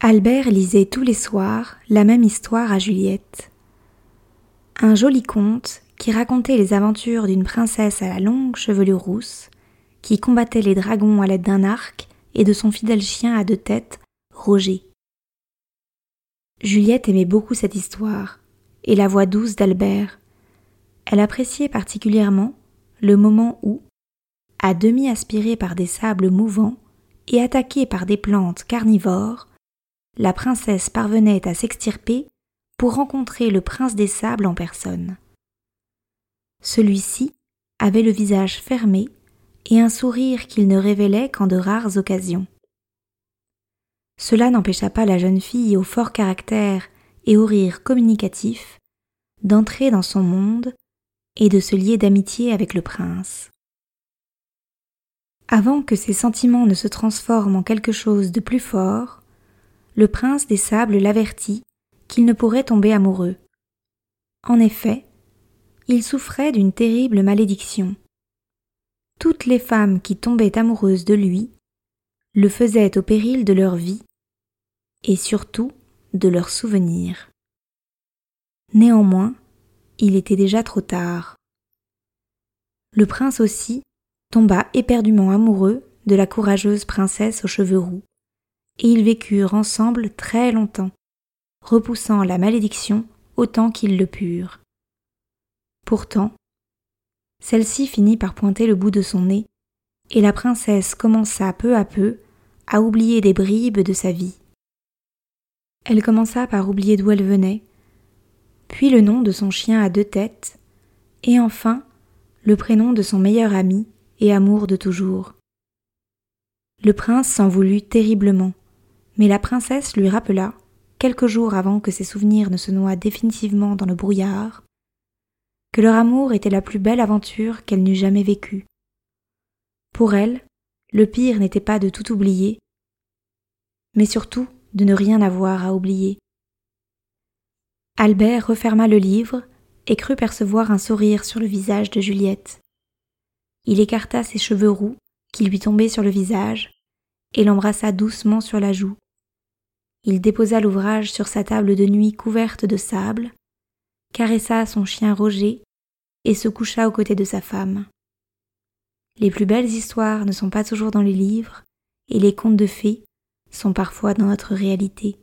Albert lisait tous les soirs la même histoire à Juliette. Un joli conte qui racontait les aventures d'une princesse à la longue chevelure rousse, qui combattait les dragons à l'aide d'un arc et de son fidèle chien à deux têtes, Roger. Juliette aimait beaucoup cette histoire, et la voix douce d'Albert. Elle appréciait particulièrement le moment où, à demi aspirée par des sables mouvants et attaquée par des plantes carnivores, la princesse parvenait à s'extirper pour rencontrer le prince des sables en personne. Celui-ci avait le visage fermé et un sourire qu'il ne révélait qu'en de rares occasions. Cela n'empêcha pas la jeune fille au fort caractère et au rire communicatif d'entrer dans son monde et de se lier d'amitié avec le prince. Avant que ses sentiments ne se transforment en quelque chose de plus fort, le prince des sables l'avertit qu'il ne pourrait tomber amoureux. En effet, il souffrait d'une terrible malédiction. Toutes les femmes qui tombaient amoureuses de lui le faisaient au péril de leur vie et surtout de leurs souvenirs. Néanmoins, il était déjà trop tard. Le prince aussi tomba éperdument amoureux de la courageuse princesse aux cheveux roux et ils vécurent ensemble très longtemps, repoussant la malédiction autant qu'ils le purent. Pourtant, celle-ci finit par pointer le bout de son nez, et la princesse commença peu à peu à oublier des bribes de sa vie. Elle commença par oublier d'où elle venait, puis le nom de son chien à deux têtes, et enfin le prénom de son meilleur ami et amour de toujours. Le prince s'en voulut terriblement, mais la princesse lui rappela, quelques jours avant que ses souvenirs ne se noient définitivement dans le brouillard, que leur amour était la plus belle aventure qu'elle n'eût jamais vécue. Pour elle, le pire n'était pas de tout oublier, mais surtout de ne rien avoir à oublier. Albert referma le livre et crut percevoir un sourire sur le visage de Juliette. Il écarta ses cheveux roux qui lui tombaient sur le visage et l'embrassa doucement sur la joue. Il déposa l'ouvrage sur sa table de nuit couverte de sable, caressa son chien Roger et se coucha aux côtés de sa femme. Les plus belles histoires ne sont pas toujours dans les livres, et les contes de fées sont parfois dans notre réalité.